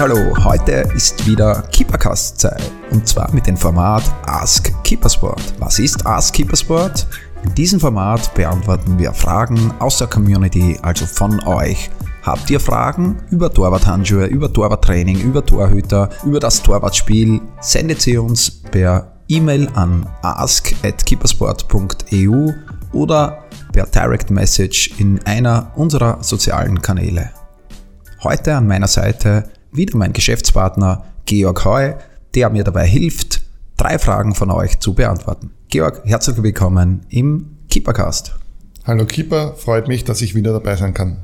Hallo, heute ist wieder Keepercast-Zeit und zwar mit dem Format Ask Keepersport. Was ist Ask Keepersport? In diesem Format beantworten wir Fragen aus der Community, also von euch. Habt ihr Fragen über Torwarthandschuhe, über Torwarttraining, über Torhüter, über das Torwartspiel? Sendet sie uns per E-Mail an ask@keepersport.eu oder per Direct Message in einer unserer sozialen Kanäle. Heute an meiner Seite wieder mein Geschäftspartner Georg Heu, der mir dabei hilft, drei Fragen von euch zu beantworten. Georg, herzlich willkommen im Keepercast. Hallo Keeper, freut mich, dass ich wieder dabei sein kann.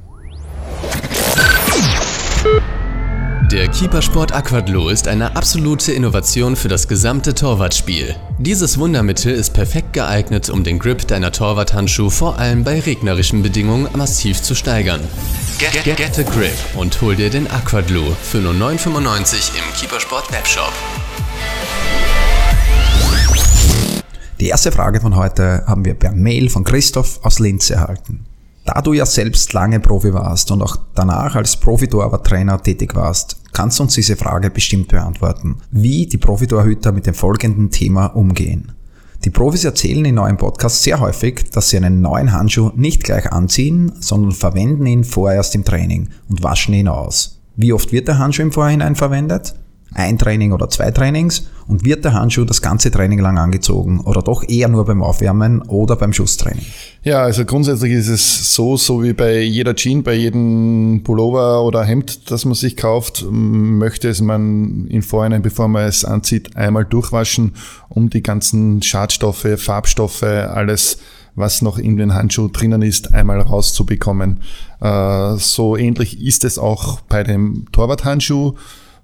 Der Keepersport Aquadlo ist eine absolute Innovation für das gesamte Torwartspiel. Dieses Wundermittel ist perfekt geeignet, um den Grip deiner Torwarthandschuhe vor allem bei regnerischen Bedingungen massiv zu steigern. Get, get, get a grip und hol dir den Aquadlo für nur 9,95 im Keepersport Webshop. Die erste Frage von heute haben wir per Mail von Christoph aus Linz erhalten. Da du ja selbst lange Profi warst und auch danach als Profitorwarttrainer tätig warst, kannst du uns diese Frage bestimmt beantworten, wie die Profitorhüter mit dem folgenden Thema umgehen. Die Profis erzählen in neuen Podcasts sehr häufig, dass sie einen neuen Handschuh nicht gleich anziehen, sondern verwenden ihn vorerst im Training und waschen ihn aus. Wie oft wird der Handschuh im Vorhinein verwendet? Ein Training oder zwei Trainings und wird der Handschuh das ganze Training lang angezogen oder doch eher nur beim Aufwärmen oder beim Schusstraining? Ja, also grundsätzlich ist es so, so wie bei jeder Jean, bei jedem Pullover oder Hemd, das man sich kauft, möchte es man im Vorhinein, bevor man es anzieht, einmal durchwaschen, um die ganzen Schadstoffe, Farbstoffe, alles was noch in den Handschuh drinnen ist, einmal rauszubekommen. Äh, so ähnlich ist es auch bei dem Torwarthandschuh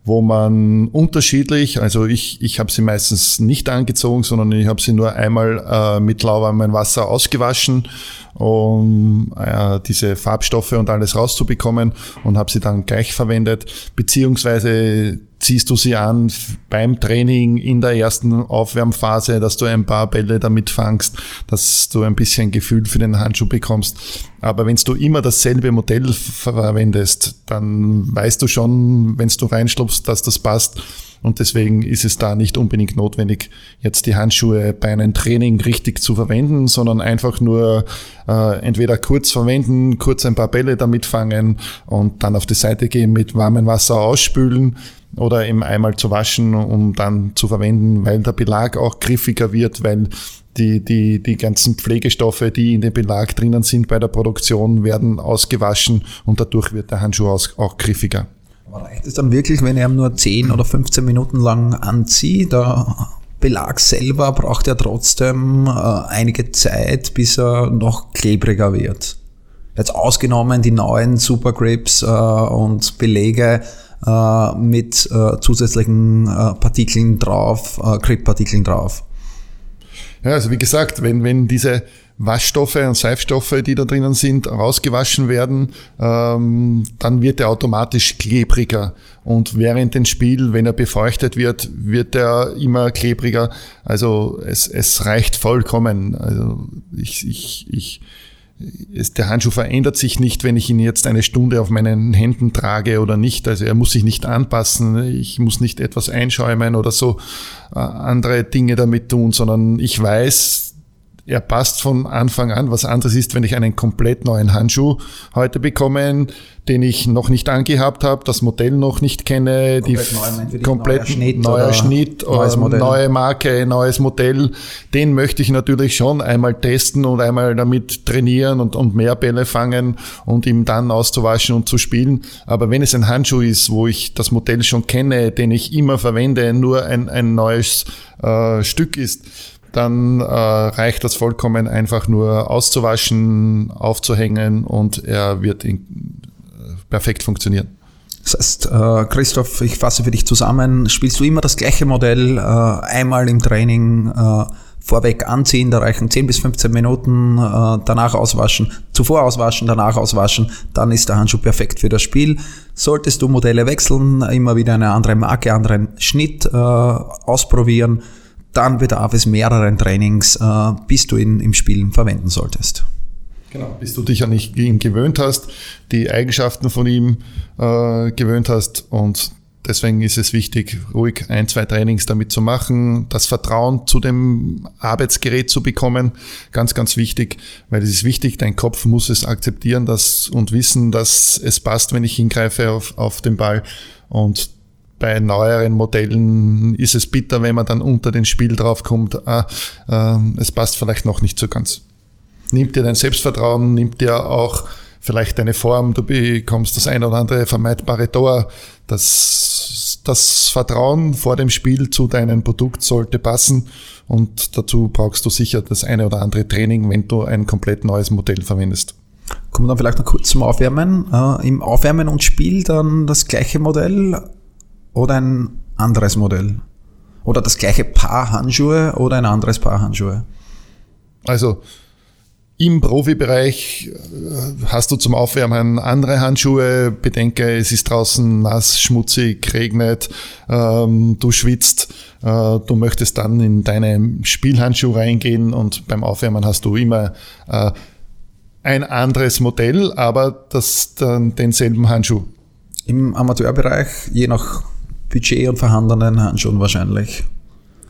wo man unterschiedlich, also ich, ich habe sie meistens nicht angezogen, sondern ich habe sie nur einmal äh, mit lauwarmem Wasser ausgewaschen, um äh, diese Farbstoffe und alles rauszubekommen und habe sie dann gleich verwendet, beziehungsweise ziehst du sie an beim Training in der ersten Aufwärmphase, dass du ein paar Bälle damit fangst, dass du ein bisschen Gefühl für den Handschuh bekommst. Aber wenn du immer dasselbe Modell verwendest, dann weißt du schon, wenn du reinschlupfst, dass das passt. Und deswegen ist es da nicht unbedingt notwendig, jetzt die Handschuhe bei einem Training richtig zu verwenden, sondern einfach nur äh, entweder kurz verwenden, kurz ein paar Bälle damit fangen und dann auf die Seite gehen, mit warmem Wasser ausspülen oder eben einmal zu waschen, um dann zu verwenden, weil der Belag auch griffiger wird, weil die, die, die ganzen Pflegestoffe, die in dem Belag drinnen sind bei der Produktion, werden ausgewaschen und dadurch wird der Handschuh auch griffiger. Aber reicht es dann wirklich, wenn er nur 10 oder 15 Minuten lang anzieht? Der Belag selber braucht ja trotzdem äh, einige Zeit, bis er noch klebriger wird. Jetzt ausgenommen die neuen Supergrips äh, und Belege, äh, mit äh, zusätzlichen äh, Partikeln drauf, äh, Grip-Partikeln drauf. Ja, also wie gesagt, wenn, wenn diese Waschstoffe und Seifstoffe, die da drinnen sind, rausgewaschen werden, ähm, dann wird er automatisch klebriger. Und während dem Spiel, wenn er befeuchtet wird, wird er immer klebriger. Also es, es reicht vollkommen. Also ich, ich, ich der Handschuh verändert sich nicht, wenn ich ihn jetzt eine Stunde auf meinen Händen trage oder nicht. Also er muss sich nicht anpassen. Ich muss nicht etwas einschäumen oder so äh, andere Dinge damit tun, sondern ich weiß, er passt von Anfang an. Was anderes ist, wenn ich einen komplett neuen Handschuh heute bekomme, den ich noch nicht angehabt habe, das Modell noch nicht kenne, komplett die neu, komplett neuer Schnitt, neuer Schnitt Modell. neue Marke, neues Modell, den möchte ich natürlich schon einmal testen und einmal damit trainieren und, und mehr Bälle fangen und ihm dann auszuwaschen und zu spielen. Aber wenn es ein Handschuh ist, wo ich das Modell schon kenne, den ich immer verwende, nur ein, ein neues äh, Stück ist, dann äh, reicht das vollkommen einfach nur auszuwaschen, aufzuhängen und er wird in, äh, perfekt funktionieren. Das heißt, äh, Christoph, ich fasse für dich zusammen, spielst du immer das gleiche Modell, äh, einmal im Training äh, vorweg anziehen, da reichen 10 bis 15 Minuten, äh, danach auswaschen, zuvor auswaschen, danach auswaschen, dann ist der Handschuh perfekt für das Spiel. Solltest du Modelle wechseln, immer wieder eine andere Marke, anderen Schnitt ausprobieren, dann bedarf es mehreren Trainings, äh, bis du ihn im Spiel verwenden solltest. Genau, bis du dich an ihn gewöhnt hast, die Eigenschaften von ihm äh, gewöhnt hast und deswegen ist es wichtig, ruhig ein, zwei Trainings damit zu machen, das Vertrauen zu dem Arbeitsgerät zu bekommen, ganz, ganz wichtig, weil es ist wichtig, dein Kopf muss es akzeptieren dass, und wissen, dass es passt, wenn ich hingreife auf, auf den Ball und bei neueren Modellen ist es bitter, wenn man dann unter den Spiel draufkommt, ah, äh, es passt vielleicht noch nicht so ganz. Nimmt dir dein Selbstvertrauen, nimmt dir auch vielleicht deine Form, du bekommst das ein oder andere vermeidbare Tor. Das, das Vertrauen vor dem Spiel zu deinem Produkt sollte passen und dazu brauchst du sicher das eine oder andere Training, wenn du ein komplett neues Modell verwendest. Kommen wir dann vielleicht noch kurz zum Aufwärmen. Äh, Im Aufwärmen und Spiel dann das gleiche Modell oder ein anderes Modell? Oder das gleiche Paar Handschuhe oder ein anderes Paar Handschuhe? Also im Profibereich äh, hast du zum Aufwärmen andere Handschuhe. Bedenke, es ist draußen nass, schmutzig, regnet, ähm, du schwitzt. Äh, du möchtest dann in deine Spielhandschuhe reingehen und beim Aufwärmen hast du immer äh, ein anderes Modell, aber das dann denselben Handschuh. Im Amateurbereich, je nach Budget und vorhandenen Handschuhen wahrscheinlich.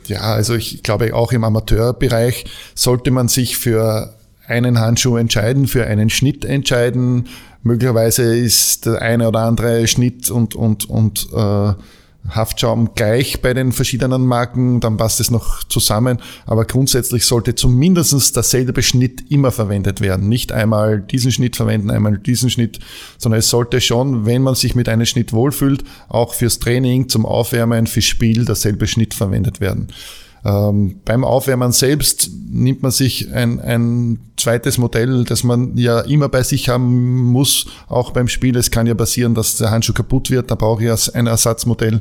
Ja, also ich glaube auch im Amateurbereich sollte man sich für einen Handschuh entscheiden, für einen Schnitt entscheiden. Möglicherweise ist der eine oder andere Schnitt und, und, und äh, Haftschaum gleich bei den verschiedenen Marken, dann passt es noch zusammen. Aber grundsätzlich sollte zumindest derselbe Schnitt immer verwendet werden. Nicht einmal diesen Schnitt verwenden, einmal diesen Schnitt, sondern es sollte schon, wenn man sich mit einem Schnitt wohlfühlt, auch fürs Training, zum Aufwärmen, fürs Spiel derselbe Schnitt verwendet werden. Ähm, beim Aufwärmen selbst nimmt man sich ein, ein zweites Modell, das man ja immer bei sich haben muss, auch beim Spiel. Es kann ja passieren, dass der Handschuh kaputt wird, da brauche ich ein Ersatzmodell.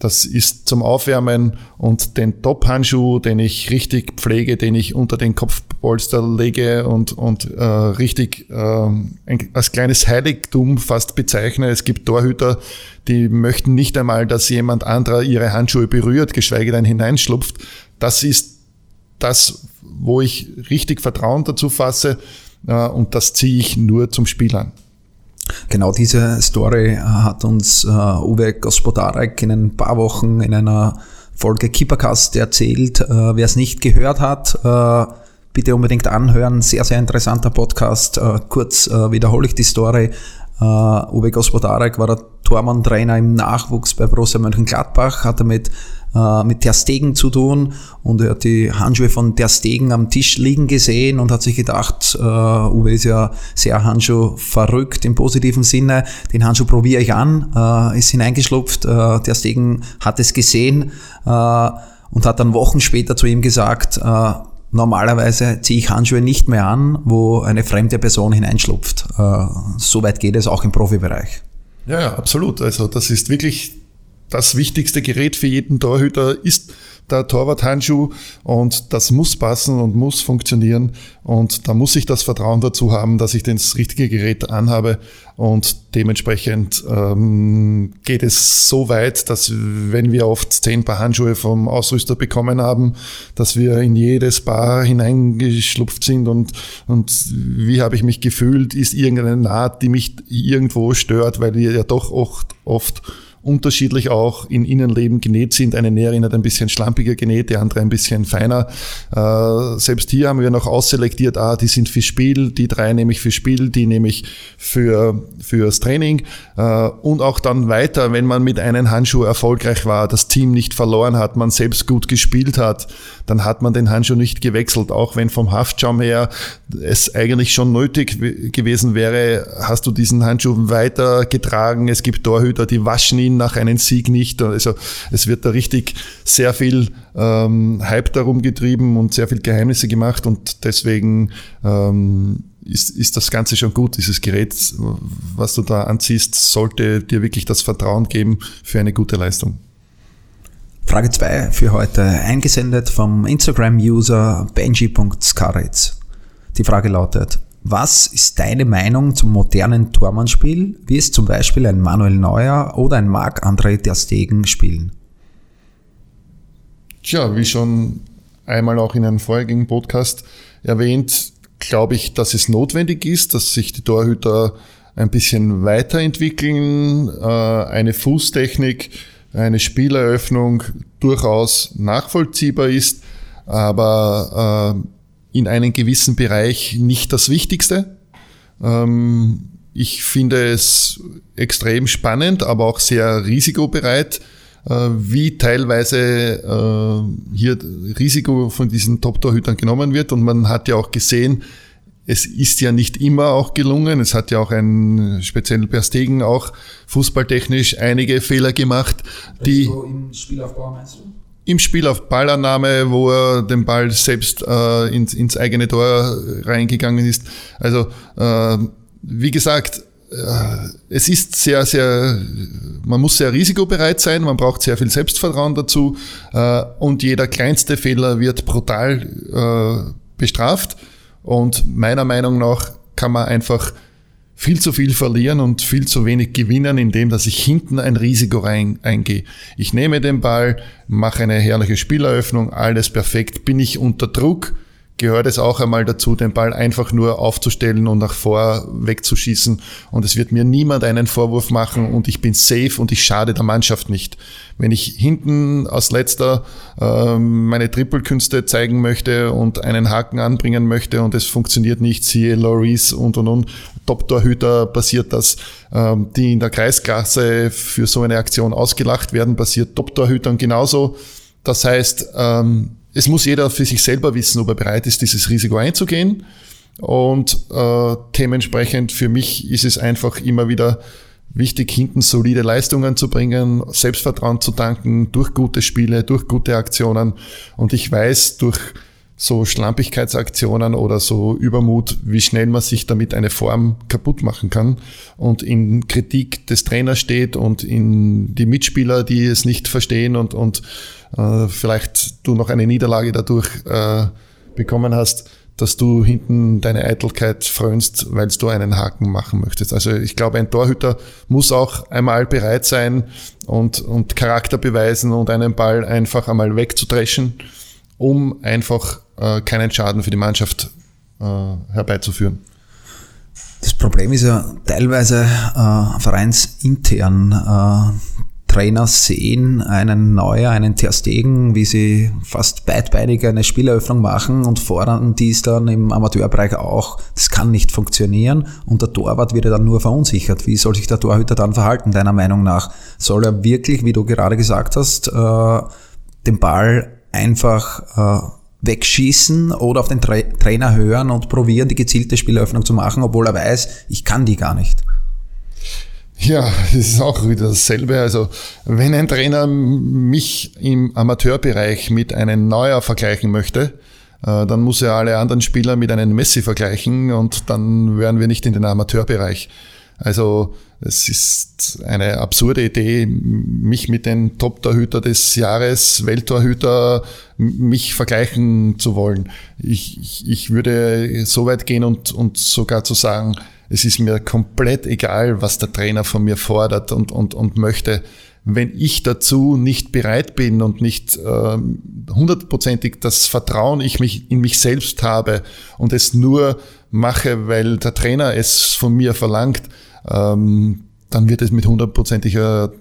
Das ist zum Aufwärmen und den Top-Handschuh, den ich richtig pflege, den ich unter den Kopfpolster lege und, und äh, richtig äh, ein, als kleines Heiligtum fast bezeichne. Es gibt Torhüter, die möchten nicht einmal, dass jemand anderer ihre Handschuhe berührt, geschweige denn hineinschlupft. Das ist das, wo ich richtig Vertrauen dazu fasse äh, und das ziehe ich nur zum Spiel an. Genau diese Story hat uns äh, Uwe Gospodarek in ein paar Wochen in einer Folge Keepercast erzählt. Äh, Wer es nicht gehört hat, äh, bitte unbedingt anhören. Sehr, sehr interessanter Podcast. Äh, kurz äh, wiederhole ich die Story. Uh, Uwe Gospodarek war der Tormann-Trainer im Nachwuchs bei Borussia Mönchengladbach, hatte mit äh, mit Ter Stegen zu tun und er hat die Handschuhe von Ter Stegen am Tisch liegen gesehen und hat sich gedacht, äh, Uwe ist ja sehr Handschuh verrückt im positiven Sinne, den Handschuh probiere ich an, äh, ist hineingeschlupft, äh, Ter Stegen hat es gesehen äh, und hat dann Wochen später zu ihm gesagt, äh, Normalerweise ziehe ich Handschuhe nicht mehr an, wo eine fremde Person hineinschlupft. Äh, Soweit geht es auch im Profibereich. Ja, ja, absolut. Also das ist wirklich das wichtigste Gerät für jeden Torhüter ist der Torwarthandschuh und das muss passen und muss funktionieren und da muss ich das Vertrauen dazu haben, dass ich das richtige Gerät anhabe und dementsprechend ähm, geht es so weit, dass wenn wir oft zehn Paar Handschuhe vom Ausrüster bekommen haben, dass wir in jedes Paar hineingeschlupft sind und, und wie habe ich mich gefühlt, ist irgendeine Naht, die mich irgendwo stört, weil wir ja doch oft, oft unterschiedlich auch in Innenleben genäht sind. Eine Näherin hat ein bisschen schlampiger genäht, die andere ein bisschen feiner. Äh, selbst hier haben wir noch ausselektiert, ah, die sind für Spiel, die drei nehme ich für Spiel, die nehme ich für, fürs Training. Äh, und auch dann weiter, wenn man mit einem Handschuh erfolgreich war, das Team nicht verloren hat, man selbst gut gespielt hat, dann hat man den Handschuh nicht gewechselt. Auch wenn vom Haftschaum her es eigentlich schon nötig gewesen wäre, hast du diesen Handschuh weiter getragen. Es gibt Torhüter, die waschen ihn nach einem Sieg nicht. Also es wird da richtig sehr viel ähm, Hype darum getrieben und sehr viel Geheimnisse gemacht und deswegen ähm, ist, ist das Ganze schon gut. Dieses Gerät, was du da anziehst, sollte dir wirklich das Vertrauen geben für eine gute Leistung. Frage 2 für heute, eingesendet vom Instagram-User benji.skaritz. Die Frage lautet, was ist deine Meinung zum modernen Tormannspiel, wie es zum Beispiel ein Manuel Neuer oder ein Marc-André Ter Stegen spielen? Tja, wie schon einmal auch in einem vorigen Podcast erwähnt, glaube ich, dass es notwendig ist, dass sich die Torhüter ein bisschen weiterentwickeln, äh, eine Fußtechnik, eine Spieleröffnung durchaus nachvollziehbar ist, aber äh, in einem gewissen Bereich nicht das Wichtigste. Ähm, ich finde es extrem spannend, aber auch sehr risikobereit, äh, wie teilweise äh, hier Risiko von diesen Top-Torhütern genommen wird. Und man hat ja auch gesehen, es ist ja nicht immer auch gelungen. Es hat ja auch ein speziell Per Stegen auch fußballtechnisch einige Fehler gemacht, die im Spielaufbau meinst du? Im Spiel auf Ballannahme, wo er den Ball selbst äh, ins, ins eigene Tor reingegangen ist. Also äh, wie gesagt, äh, es ist sehr, sehr, man muss sehr risikobereit sein, man braucht sehr viel Selbstvertrauen dazu äh, und jeder kleinste Fehler wird brutal äh, bestraft. Und meiner Meinung nach kann man einfach viel zu viel verlieren und viel zu wenig gewinnen, indem dass ich hinten ein Risiko rein, eingehe. Ich nehme den Ball, mache eine herrliche Spieleröffnung, alles perfekt, bin ich unter Druck, gehört es auch einmal dazu, den Ball einfach nur aufzustellen und nach vor wegzuschießen. Und es wird mir niemand einen Vorwurf machen und ich bin safe und ich schade der Mannschaft nicht. Wenn ich hinten als letzter äh, meine Trippelkünste zeigen möchte und einen Haken anbringen möchte und es funktioniert nicht, siehe Loris und und und, Top-Torhüter passiert das, äh, die in der Kreisklasse für so eine Aktion ausgelacht werden, passiert Top-Torhütern genauso. Das heißt, ähm, es muss jeder für sich selber wissen, ob er bereit ist, dieses Risiko einzugehen. Und äh, dementsprechend für mich ist es einfach immer wieder wichtig, hinten solide Leistungen zu bringen, Selbstvertrauen zu tanken durch gute Spiele, durch gute Aktionen. Und ich weiß durch so Schlampigkeitsaktionen oder so Übermut, wie schnell man sich damit eine Form kaputt machen kann und in Kritik des Trainers steht und in die Mitspieler, die es nicht verstehen und, und äh, vielleicht du noch eine Niederlage dadurch äh, bekommen hast, dass du hinten deine Eitelkeit frönst, weil du einen Haken machen möchtest. Also ich glaube, ein Torhüter muss auch einmal bereit sein und, und Charakter beweisen und einen Ball einfach einmal wegzudreschen, um einfach äh, keinen Schaden für die Mannschaft äh, herbeizuführen. Das Problem ist ja teilweise äh, vereinsintern. Äh, Trainer sehen einen Neuer, einen Terstegen, wie sie fast beidbeinig eine Spieleröffnung machen und fordern dies dann im Amateurbereich auch. Das kann nicht funktionieren und der Torwart wird ja dann nur verunsichert. Wie soll sich der Torhüter dann verhalten, deiner Meinung nach? Soll er wirklich, wie du gerade gesagt hast, äh, den Ball einfach äh, wegschießen oder auf den Tra Trainer hören und probieren, die gezielte Spieleröffnung zu machen, obwohl er weiß, ich kann die gar nicht. Ja, es ist auch wieder dasselbe. Also, wenn ein Trainer mich im Amateurbereich mit einem Neuer vergleichen möchte, äh, dann muss er alle anderen Spieler mit einem Messi vergleichen und dann wären wir nicht in den Amateurbereich. Also es ist eine absurde Idee, mich mit den Top-Torhüter des Jahres, Welttorhüter, mich vergleichen zu wollen. Ich, ich, ich würde so weit gehen und, und sogar zu sagen, es ist mir komplett egal, was der Trainer von mir fordert und, und, und möchte. Wenn ich dazu nicht bereit bin und nicht äh, hundertprozentig das Vertrauen ich mich in mich selbst habe und es nur mache, weil der Trainer es von mir verlangt, ähm, dann wird es mit hundertprozentiger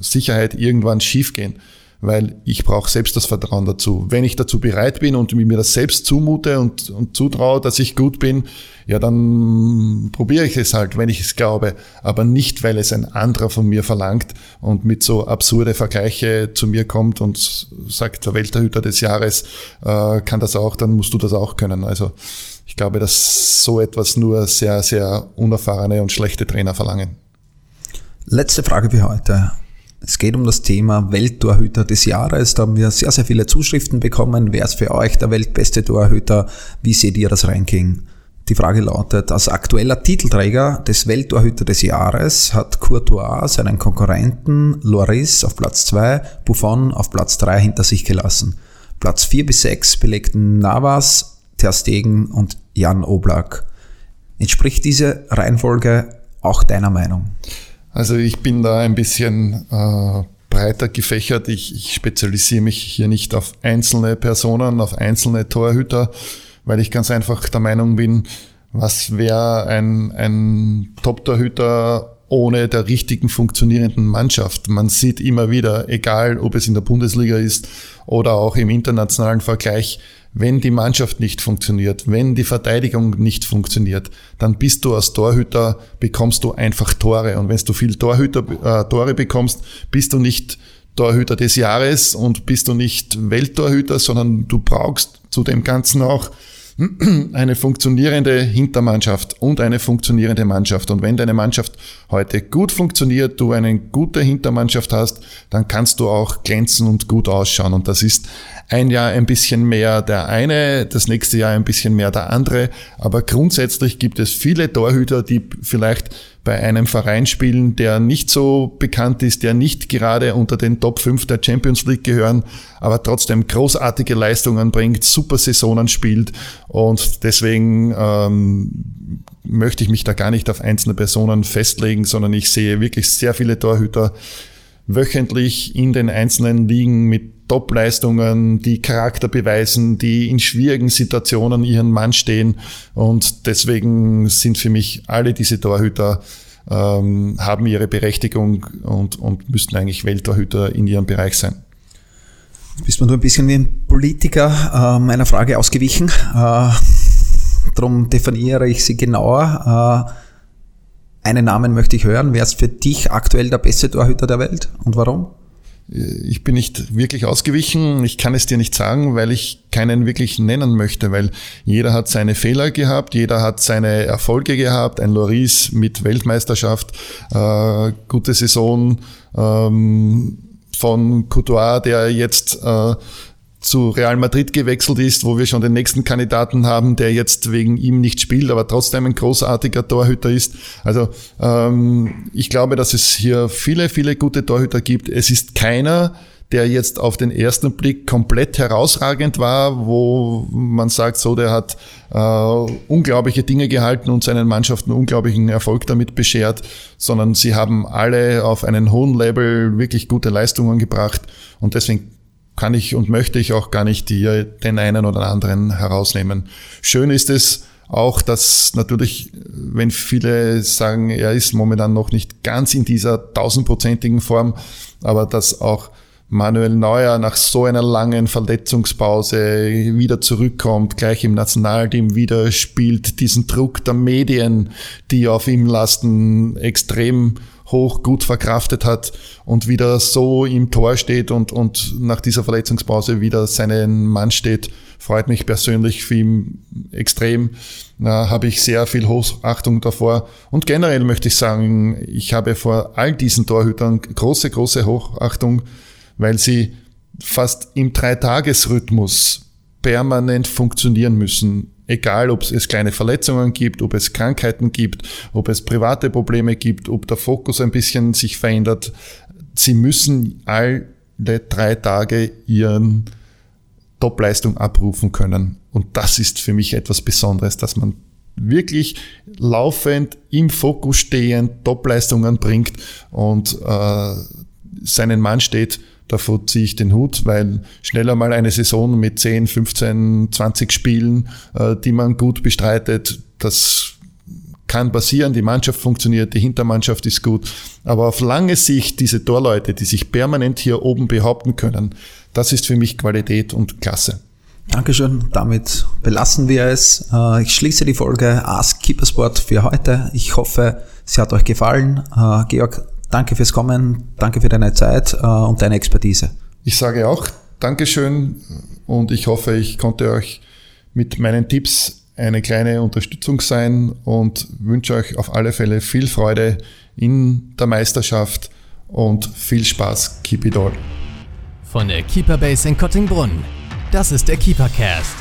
Sicherheit irgendwann schiefgehen, weil ich brauche selbst das Vertrauen dazu. Wenn ich dazu bereit bin und mir das selbst zumute und, und zutraue, dass ich gut bin, ja, dann probiere ich es halt, wenn ich es glaube, aber nicht, weil es ein anderer von mir verlangt und mit so absurde Vergleiche zu mir kommt und sagt, der Welterhüter des Jahres äh, kann das auch, dann musst du das auch können. Also ich glaube, dass so etwas nur sehr, sehr unerfahrene und schlechte Trainer verlangen. Letzte Frage für heute. Es geht um das Thema Welttorhüter des Jahres. Da haben wir sehr, sehr viele Zuschriften bekommen. Wer ist für euch der weltbeste Torhüter? Wie seht ihr das Ranking? Die Frage lautet, als aktueller Titelträger des Welttorhüter des Jahres hat Courtois seinen Konkurrenten Loris auf Platz 2, Buffon auf Platz 3 hinter sich gelassen. Platz 4 bis 6 belegten Navas, Ter Stegen und Jan Oblak. Entspricht diese Reihenfolge auch deiner Meinung? Also ich bin da ein bisschen äh, breiter gefächert. Ich, ich spezialisiere mich hier nicht auf einzelne Personen, auf einzelne Torhüter, weil ich ganz einfach der Meinung bin, was wäre ein, ein Top-Torhüter ohne der richtigen funktionierenden Mannschaft. Man sieht immer wieder, egal ob es in der Bundesliga ist oder auch im internationalen Vergleich, wenn die Mannschaft nicht funktioniert, wenn die Verteidigung nicht funktioniert, dann bist du als Torhüter, bekommst du einfach Tore. Und wenn du viel Torhüter, äh, Tore bekommst, bist du nicht Torhüter des Jahres und bist du nicht Welttorhüter, sondern du brauchst zu dem Ganzen auch eine funktionierende Hintermannschaft und eine funktionierende Mannschaft. Und wenn deine Mannschaft heute gut funktioniert, du eine gute Hintermannschaft hast, dann kannst du auch glänzen und gut ausschauen. Und das ist ein Jahr ein bisschen mehr der eine, das nächste Jahr ein bisschen mehr der andere. Aber grundsätzlich gibt es viele Torhüter, die vielleicht bei einem Verein spielen, der nicht so bekannt ist, der nicht gerade unter den Top 5 der Champions League gehören, aber trotzdem großartige Leistungen bringt, super Saisonen spielt. Und deswegen ähm, möchte ich mich da gar nicht auf einzelne Personen festlegen, sondern ich sehe wirklich sehr viele Torhüter wöchentlich in den einzelnen Ligen mit Top-Leistungen, die Charakter beweisen, die in schwierigen Situationen ihren Mann stehen. Und deswegen sind für mich alle diese Torhüter ähm, haben ihre Berechtigung und, und müssten eigentlich Welttorhüter in ihrem Bereich sein. Bist man du ein bisschen wie ein Politiker äh, meiner Frage ausgewichen. Äh, darum definiere ich sie genauer. Äh, einen Namen möchte ich hören. Wer ist für dich aktuell der beste Torhüter der Welt und warum? Ich bin nicht wirklich ausgewichen. Ich kann es dir nicht sagen, weil ich keinen wirklich nennen möchte, weil jeder hat seine Fehler gehabt, jeder hat seine Erfolge gehabt. Ein Loris mit Weltmeisterschaft, äh, gute Saison ähm, von Couture, der jetzt äh, zu Real Madrid gewechselt ist, wo wir schon den nächsten Kandidaten haben, der jetzt wegen ihm nicht spielt, aber trotzdem ein großartiger Torhüter ist. Also ähm, ich glaube, dass es hier viele, viele gute Torhüter gibt. Es ist keiner, der jetzt auf den ersten Blick komplett herausragend war, wo man sagt, so, der hat äh, unglaubliche Dinge gehalten und seinen Mannschaften unglaublichen Erfolg damit beschert, sondern sie haben alle auf einen hohen Level wirklich gute Leistungen gebracht und deswegen kann ich und möchte ich auch gar nicht hier den einen oder anderen herausnehmen. Schön ist es auch, dass natürlich, wenn viele sagen, er ist momentan noch nicht ganz in dieser tausendprozentigen Form, aber dass auch Manuel Neuer nach so einer langen Verletzungspause wieder zurückkommt, gleich im Nationalteam wieder spielt, diesen Druck der Medien, die auf ihm lasten, extrem hoch gut verkraftet hat und wieder so im Tor steht und, und nach dieser Verletzungspause wieder seinen Mann steht, freut mich persönlich für ihn extrem. Da habe ich sehr viel Hochachtung davor. Und generell möchte ich sagen, ich habe vor all diesen Torhütern große, große Hochachtung, weil sie fast im Dreitagesrhythmus permanent funktionieren müssen Egal, ob es kleine Verletzungen gibt, ob es Krankheiten gibt, ob es private Probleme gibt, ob der Fokus ein bisschen sich verändert. Sie müssen alle drei Tage ihren Topleistung abrufen können. Und das ist für mich etwas Besonderes, dass man wirklich laufend im Fokus stehend Topleistungen bringt und äh, seinen Mann steht Davor ziehe ich den Hut, weil schneller mal eine Saison mit 10, 15, 20 Spielen, äh, die man gut bestreitet, das kann passieren, die Mannschaft funktioniert, die Hintermannschaft ist gut. Aber auf lange Sicht diese Torleute, die sich permanent hier oben behaupten können, das ist für mich Qualität und Klasse. Dankeschön. Damit belassen wir es. Äh, ich schließe die Folge Ask Keepersport für heute. Ich hoffe, sie hat euch gefallen. Äh, Georg, Danke fürs Kommen, danke für deine Zeit äh, und deine Expertise. Ich sage auch Dankeschön und ich hoffe, ich konnte euch mit meinen Tipps eine kleine Unterstützung sein und wünsche euch auf alle Fälle viel Freude in der Meisterschaft und viel Spaß. Keep it all. Von der Keeper Base in Kottingbrunn. Das ist der Keepercast.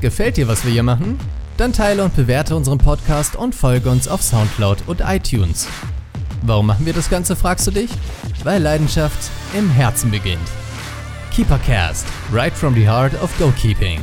Gefällt dir, was wir hier machen? Dann teile und bewerte unseren Podcast und folge uns auf Soundcloud und iTunes. Warum machen wir das Ganze, fragst du dich? Weil Leidenschaft im Herzen beginnt. Keepercast, right from the heart of goalkeeping.